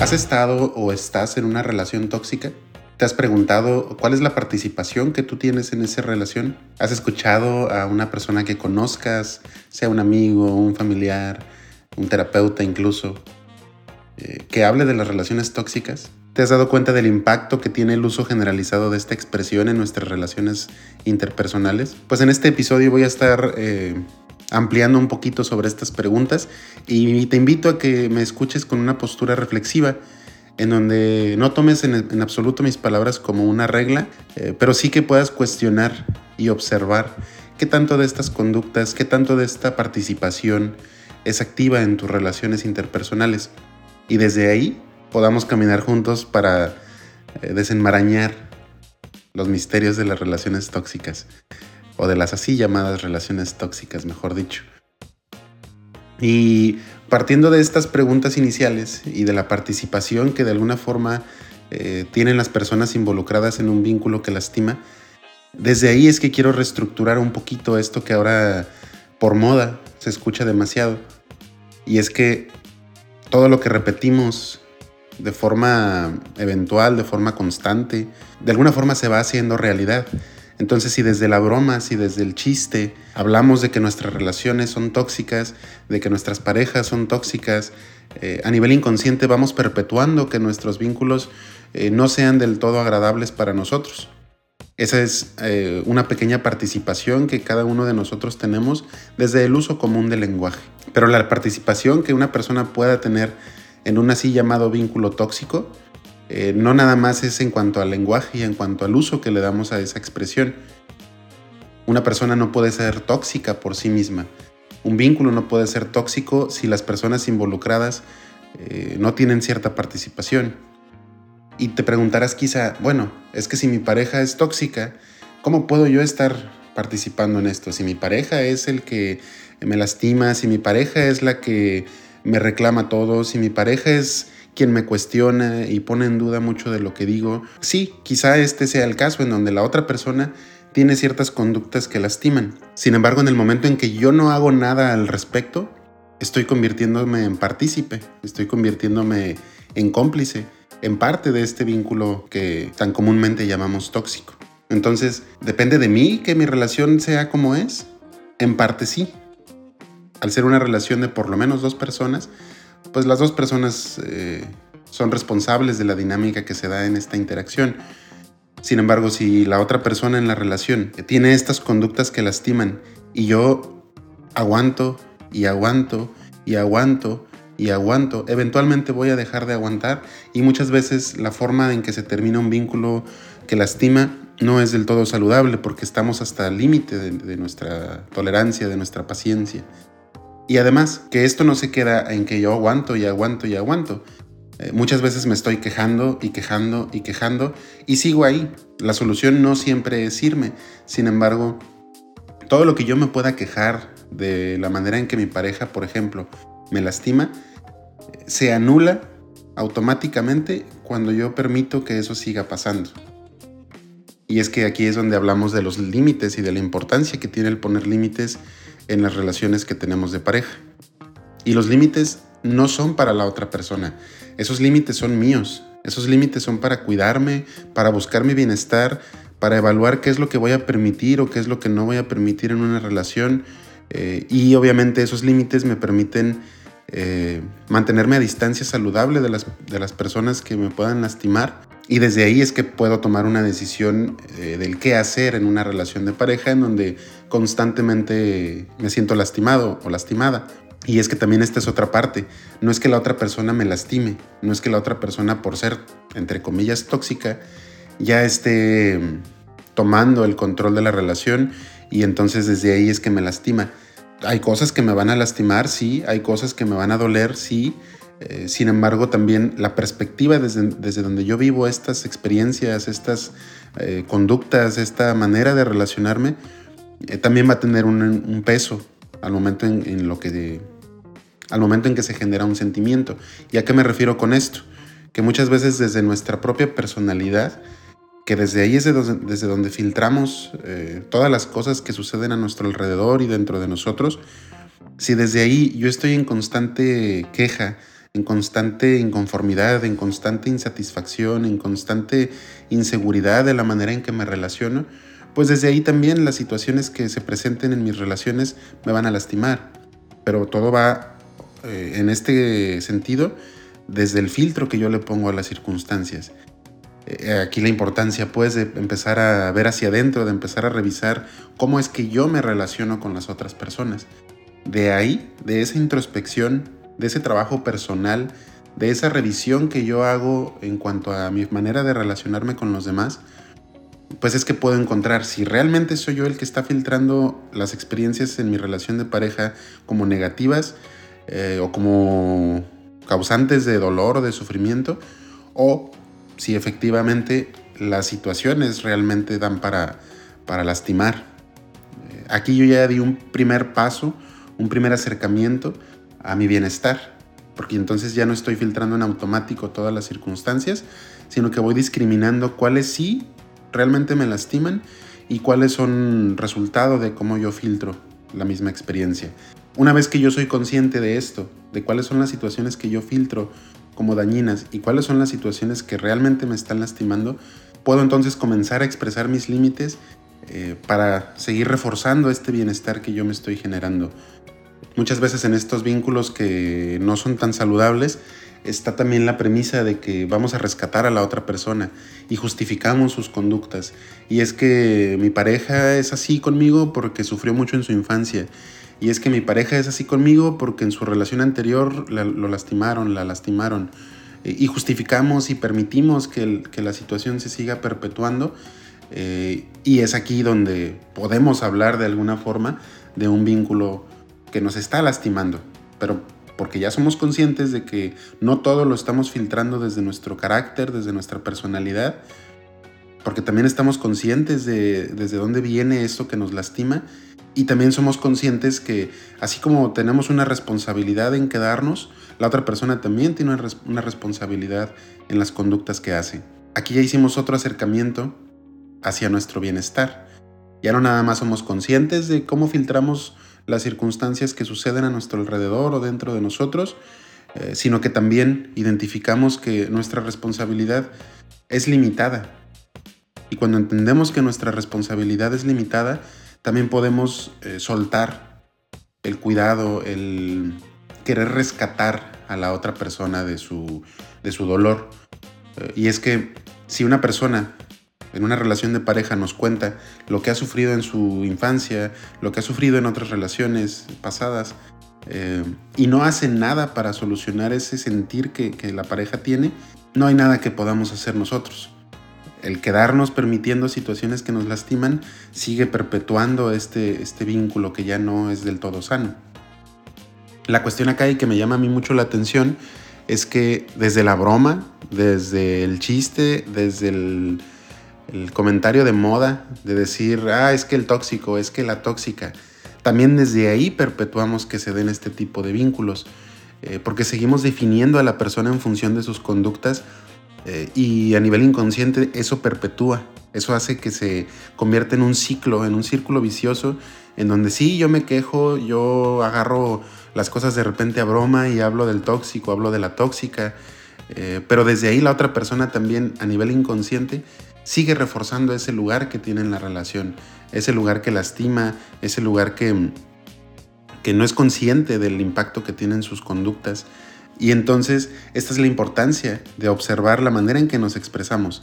¿Has estado o estás en una relación tóxica? ¿Te has preguntado cuál es la participación que tú tienes en esa relación? ¿Has escuchado a una persona que conozcas, sea un amigo, un familiar, un terapeuta incluso, eh, que hable de las relaciones tóxicas? ¿Te has dado cuenta del impacto que tiene el uso generalizado de esta expresión en nuestras relaciones interpersonales? Pues en este episodio voy a estar eh, ampliando un poquito sobre estas preguntas y te invito a que me escuches con una postura reflexiva en donde no tomes en, absoluto mis palabras como una regla, eh, pero sí que puedas cuestionar y observar qué tanto de estas conductas, qué tanto de esta participación es activa en tus relaciones interpersonales. Y desde ahí podamos caminar juntos para eh, desenmarañar los misterios de las relaciones tóxicas o de las así llamadas relaciones tóxicas, mejor dicho. Y partiendo de estas preguntas iniciales y de la participación que de alguna forma eh, tienen las personas involucradas en un vínculo que lastima, desde ahí es que quiero reestructurar un poquito esto que ahora por moda se escucha demasiado. Y es que todo lo que repetimos de forma eventual, de forma constante, de alguna forma se va haciendo realidad. Entonces, si desde la broma, si desde el chiste hablamos de que nuestras relaciones son tóxicas, de que nuestras parejas son tóxicas, eh, a nivel inconsciente vamos perpetuando que nuestros vínculos eh, no sean del todo agradables para nosotros. Esa es eh, una pequeña participación que cada uno de nosotros tenemos desde el uso común del lenguaje. Pero la participación que una persona pueda tener en un así llamado vínculo tóxico eh, no nada más es en cuanto al lenguaje y en cuanto al uso que le damos a esa expresión. Una persona no puede ser tóxica por sí misma. Un vínculo no puede ser tóxico si las personas involucradas eh, no tienen cierta participación. Y te preguntarás quizá, bueno, es que si mi pareja es tóxica, ¿cómo puedo yo estar participando en esto? Si mi pareja es el que me lastima, si mi pareja es la que me reclama todo, si mi pareja es quien me cuestiona y pone en duda mucho de lo que digo. Sí, quizá este sea el caso en donde la otra persona tiene ciertas conductas que lastiman. Sin embargo, en el momento en que yo no hago nada al respecto, estoy convirtiéndome en partícipe, estoy convirtiéndome en cómplice, en parte de este vínculo que tan comúnmente llamamos tóxico. Entonces, ¿depende de mí que mi relación sea como es? En parte sí. Al ser una relación de por lo menos dos personas, pues las dos personas eh, son responsables de la dinámica que se da en esta interacción. Sin embargo, si la otra persona en la relación tiene estas conductas que lastiman y yo aguanto y aguanto y aguanto y aguanto, eventualmente voy a dejar de aguantar y muchas veces la forma en que se termina un vínculo que lastima no es del todo saludable porque estamos hasta el límite de nuestra tolerancia, de nuestra paciencia. Y además, que esto no se queda en que yo aguanto y aguanto y aguanto. Eh, muchas veces me estoy quejando y quejando y quejando y sigo ahí. La solución no siempre es irme. Sin embargo, todo lo que yo me pueda quejar de la manera en que mi pareja, por ejemplo, me lastima, se anula automáticamente cuando yo permito que eso siga pasando. Y es que aquí es donde hablamos de los límites y de la importancia que tiene el poner límites en las relaciones que tenemos de pareja. Y los límites no son para la otra persona, esos límites son míos, esos límites son para cuidarme, para buscar mi bienestar, para evaluar qué es lo que voy a permitir o qué es lo que no voy a permitir en una relación. Eh, y obviamente esos límites me permiten eh, mantenerme a distancia saludable de las, de las personas que me puedan lastimar y desde ahí es que puedo tomar una decisión eh, del qué hacer en una relación de pareja en donde constantemente me siento lastimado o lastimada. Y es que también esta es otra parte. No es que la otra persona me lastime, no es que la otra persona por ser, entre comillas, tóxica, ya esté mm, tomando el control de la relación y entonces desde ahí es que me lastima. Hay cosas que me van a lastimar, sí, hay cosas que me van a doler, sí, eh, sin embargo, también la perspectiva desde, donde yo vivo estas experiencias, estas eh, conductas, esta manera de relacionarme, eh, también va a tener un, peso al momento en, lo que al momento en que se genera un sentimiento. ¿Y a qué me refiero con esto? Que muchas veces desde nuestra propia personalidad, que desde ahí es desde donde filtramos todas las cosas que suceden a nuestro alrededor y dentro de nosotros, si desde ahí yo estoy en constante queja, en constante inconformidad, en constante insatisfacción, en constante inseguridad de la manera en que me relaciono, pues desde ahí también las situaciones que se presenten en mis relaciones me van a lastimar. Pero todo va eh, en este sentido desde el filtro que yo le pongo a las circunstancias. Eh, aquí la importancia pues de empezar a ver hacia adentro, de empezar a revisar cómo es que yo me relaciono con las otras personas. De ahí, de esa introspección, de ese trabajo personal, de esa revisión que yo hago en cuanto a mi manera de relacionarme con los demás, pues es que puedo encontrar si realmente soy yo el que está filtrando las experiencias en mi relación de pareja como negativas eh, o como causantes de dolor o de sufrimiento, o si efectivamente las situaciones realmente dan para, para lastimar. Eh, aquí yo ya di un primer paso, un primer acercamiento a mi bienestar, porque entonces ya no estoy filtrando en automático todas las circunstancias, sino que voy discriminando cuáles sí realmente me lastiman y cuáles son resultado de cómo yo filtro la misma experiencia. Una vez que yo soy consciente de esto, de cuáles son las situaciones que yo filtro como dañinas y cuáles son las situaciones que realmente me están lastimando, puedo entonces comenzar a expresar mis límites eh, para seguir reforzando este bienestar que yo me estoy generando. Muchas veces en estos vínculos que no son tan saludables está también la premisa de que vamos a rescatar a la otra persona y justificamos sus conductas. Y es que mi pareja es así conmigo porque sufrió mucho en su infancia y es que mi pareja es así conmigo porque en su relación anterior lo lastimaron, la lastimaron. y justificamos y permitimos que, la situación se siga perpetuando. Eh, y es aquí donde podemos hablar de alguna forma de un vínculo que nos está lastimando. Pero porque ya somos conscientes de que no todo lo estamos filtrando desde nuestro carácter, desde nuestra personalidad, porque también estamos conscientes de desde dónde viene esto que nos lastima y también somos conscientes que así como tenemos una responsabilidad en quedarnos, la otra persona también tiene una, responsabilidad en las conductas que hace. Aquí ya hicimos otro acercamiento hacia nuestro bienestar. Ya no nada más somos conscientes de cómo filtramos las circunstancias que suceden a nuestro alrededor o dentro de nosotros, eh, sino que también identificamos que nuestra responsabilidad es limitada. Y cuando entendemos que nuestra responsabilidad es limitada, también podemos eh, soltar el cuidado, el querer rescatar a la otra persona de su, de su dolor. Eh, y es que si una persona en una relación de pareja nos cuenta lo que ha sufrido en su infancia, lo que ha sufrido en otras relaciones pasadas, eh, y no hace nada para solucionar ese sentir que, que la pareja tiene, no hay nada que podamos hacer nosotros el quedarnos permitiendo situaciones que nos lastiman sigue perpetuando este, este vínculo que ya no es del todo sano. La cuestión acá y que me llama a mí mucho la atención es que desde la broma, desde el chiste, desde el, comentario de moda, de decir, ah, es que el tóxico, es que la tóxica, también desde ahí perpetuamos que se den este tipo de vínculos, eh, porque seguimos definiendo a la persona en función de sus conductas eh, y a nivel inconsciente eso perpetúa, eso hace que se convierta en un ciclo, en un círculo vicioso, en donde sí, yo me quejo, yo agarro las cosas de repente a broma y hablo del tóxico, hablo de la tóxica, eh, pero desde ahí la otra persona también a nivel inconsciente sigue reforzando ese lugar que tiene en la relación, ese lugar que lastima, ese lugar que, que no es consciente del impacto que tienen sus conductas. Y entonces, esta es la importancia de observar la manera en que nos expresamos.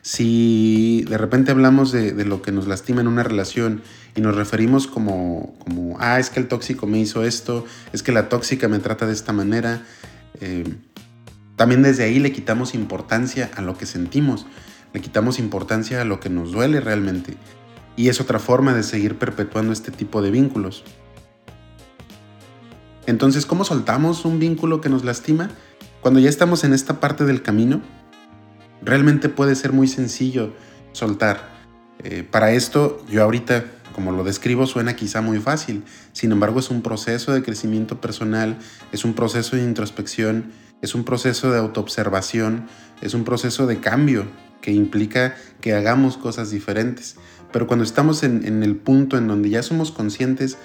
Si de repente hablamos de, lo que nos lastima en una relación y nos referimos como, como, ah, es que el tóxico me hizo esto, es que la tóxica me trata de esta manera, eh, también desde ahí le quitamos importancia a lo que sentimos, le quitamos importancia a lo que nos duele realmente. Y es otra forma de seguir perpetuando este tipo de vínculos. Entonces, ¿cómo soltamos un vínculo que nos lastima? Cuando ya estamos en esta parte del camino, realmente puede ser muy sencillo soltar. Eh, para esto, yo ahorita, como lo describo, suena quizá muy fácil. Sin embargo, es un proceso de crecimiento personal, es un proceso de introspección, es un proceso de autoobservación, es un proceso de cambio que implica que hagamos cosas diferentes. Pero cuando estamos en, el punto en donde ya somos conscientes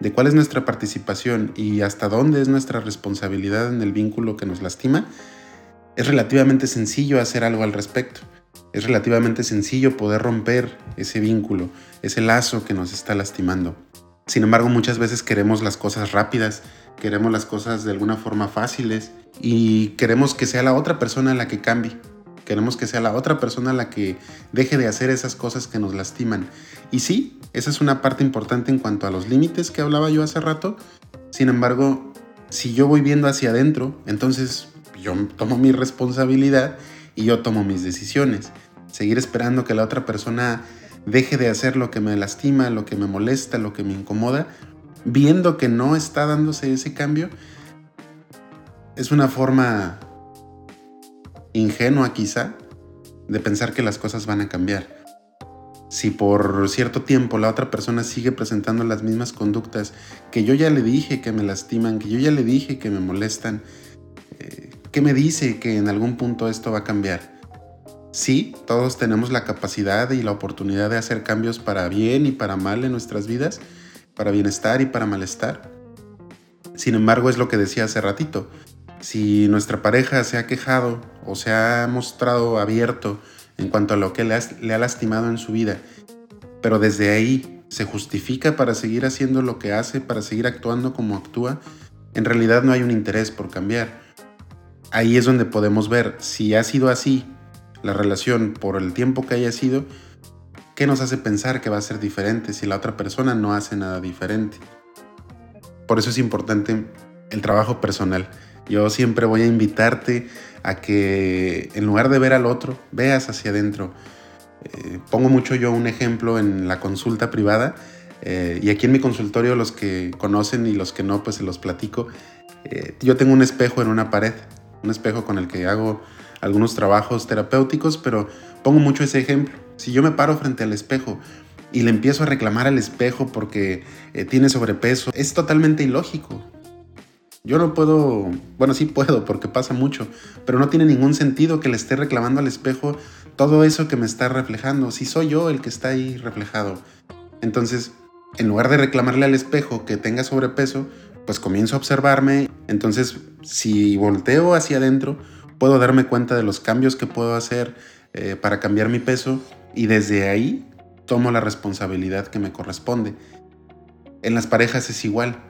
de cuál es nuestra participación y hasta dónde es nuestra responsabilidad en el vínculo que nos lastima, es relativamente sencillo hacer algo al respecto. Es relativamente sencillo poder romper ese vínculo, ese lazo que nos está lastimando. Sin embargo, muchas veces queremos las cosas rápidas, queremos las cosas de alguna forma fáciles y queremos que sea la otra persona la que cambie. Queremos que sea la otra persona la que deje de hacer esas cosas que nos lastiman. Y sí, esa es una parte importante en cuanto a los límites que hablaba yo hace rato. Sin embargo, si yo voy viendo hacia adentro, entonces yo tomo mi responsabilidad y yo tomo mis decisiones. Seguir esperando que la otra persona deje de hacer lo que me lastima, lo que me molesta, lo que me incomoda, viendo que no está dándose ese cambio, es una forma ingenua quizá de pensar que las cosas van a cambiar. Si por cierto tiempo la otra persona sigue presentando las mismas conductas que yo ya le dije que me lastiman, que yo ya le dije que me molestan, eh, ¿qué me dice que en algún punto esto va a cambiar? Sí, todos tenemos la capacidad y la oportunidad de hacer cambios para bien y para mal en nuestras vidas, para bienestar y para malestar. Sin embargo, es lo que decía hace ratito. Si nuestra pareja se ha quejado o se ha mostrado abierto en cuanto a lo que le, ha lastimado en su vida, pero desde ahí se justifica para seguir haciendo lo que hace, para seguir actuando como actúa, en realidad no hay un interés por cambiar. Ahí es donde podemos ver si ha sido así la relación por el tiempo que haya sido, ¿qué nos hace pensar que va a ser diferente si la otra persona no hace nada diferente? Por eso es importante el trabajo personal. Yo siempre voy a invitarte a que en lugar de ver al otro, veas hacia adentro. Eh, pongo mucho yo un ejemplo en la consulta privada eh, y aquí en mi consultorio los que conocen y los que no, pues se los platico. Eh, yo tengo un espejo en una pared, un espejo con el que hago algunos trabajos terapéuticos, pero pongo mucho ese ejemplo. Si yo me paro frente al espejo y le empiezo a reclamar al espejo porque tiene sobrepeso, es totalmente ilógico. Yo no puedo, bueno, sí puedo porque pasa mucho, pero no tiene ningún sentido que le esté reclamando al espejo todo eso que me está reflejando, si soy yo el que está ahí reflejado. Entonces, en lugar de reclamarle al espejo que tenga sobrepeso, pues comienzo a observarme. Entonces, si volteo hacia adentro, puedo darme cuenta de los cambios que puedo hacer eh, para cambiar mi peso y desde ahí tomo la responsabilidad que me corresponde. En las parejas es igual.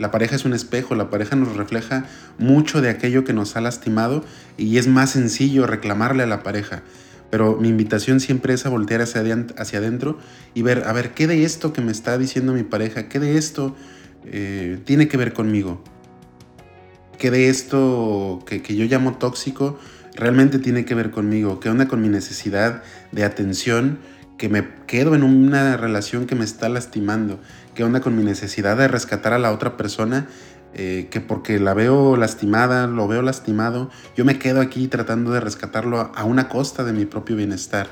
La pareja es un espejo, la pareja nos refleja mucho de aquello que nos ha lastimado y es más sencillo reclamarle a la pareja. Pero mi invitación siempre es a voltear hacia, adentro y ver, a ver, ¿qué de esto que me está diciendo mi pareja, qué de esto eh, tiene que ver conmigo? ¿Qué de esto que, que yo llamo tóxico realmente tiene que ver conmigo? ¿Qué onda con mi necesidad de atención? que me quedo en una relación que me está lastimando, qué onda con mi necesidad de rescatar a la otra persona, eh, que porque la veo lastimada, lo veo lastimado, yo me quedo aquí tratando de rescatarlo a una costa de mi propio bienestar.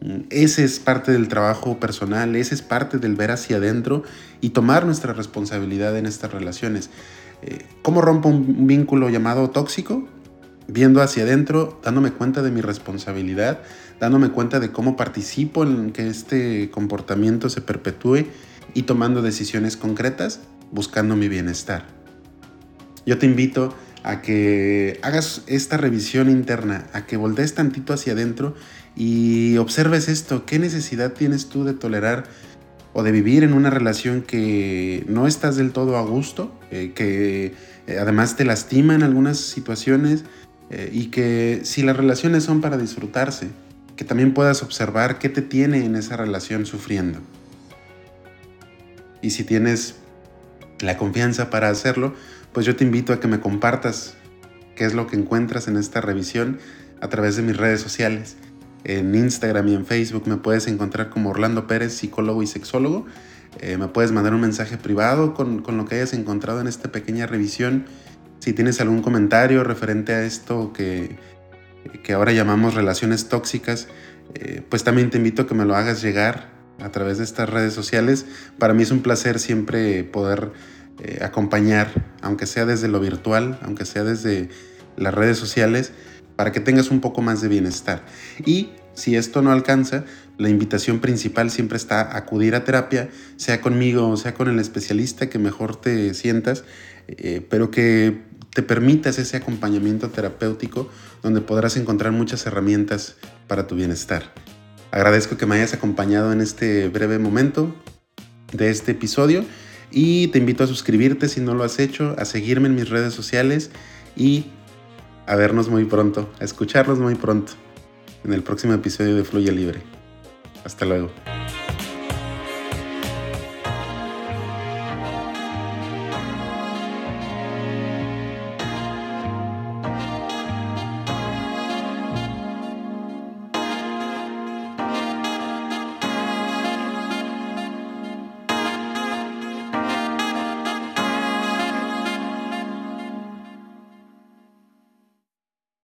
Mm, ese es parte del trabajo personal, ese es parte del ver hacia adentro y tomar nuestra responsabilidad en estas relaciones. Eh, ¿Cómo rompo un vínculo llamado tóxico? Viendo hacia adentro, dándome cuenta de mi responsabilidad, dándome cuenta de cómo participo en que este comportamiento se perpetúe y tomando decisiones concretas buscando mi bienestar. Yo te invito a que hagas esta revisión interna, a que voltees tantito hacia adentro y observes esto, qué necesidad tienes tú de tolerar o de vivir en una relación que no estás del todo a gusto, eh, que eh, además te lastima en algunas situaciones eh, y que si las relaciones son para disfrutarse, que también puedas observar qué te tiene en esa relación sufriendo. Y si tienes la confianza para hacerlo, pues yo te invito a que me compartas qué es lo que encuentras en esta revisión a través de mis redes sociales. En Instagram y en Facebook me puedes encontrar como Orlando Pérez, psicólogo y sexólogo. Eh, me puedes mandar un mensaje privado con, con, lo que hayas encontrado en esta pequeña revisión. Si tienes algún comentario referente a esto que, que ahora llamamos relaciones tóxicas, eh, pues también te invito a que me lo hagas llegar a través de estas redes sociales. Para mí es un placer siempre poder eh, acompañar, aunque sea desde lo virtual, aunque sea desde las redes sociales, para que tengas un poco más de bienestar. Y Si esto no alcanza, la invitación principal siempre está acudir a terapia, sea conmigo o sea con el especialista que mejor te sientas, eh, pero que te permitas ese acompañamiento terapéutico donde podrás encontrar muchas herramientas para tu bienestar. Agradezco que me hayas acompañado en este breve momento de este episodio y te invito a suscribirte si no lo has hecho, a seguirme en mis redes sociales y a vernos muy pronto, a escucharlos muy pronto en el próximo episodio de Fluye Libre. Hasta luego.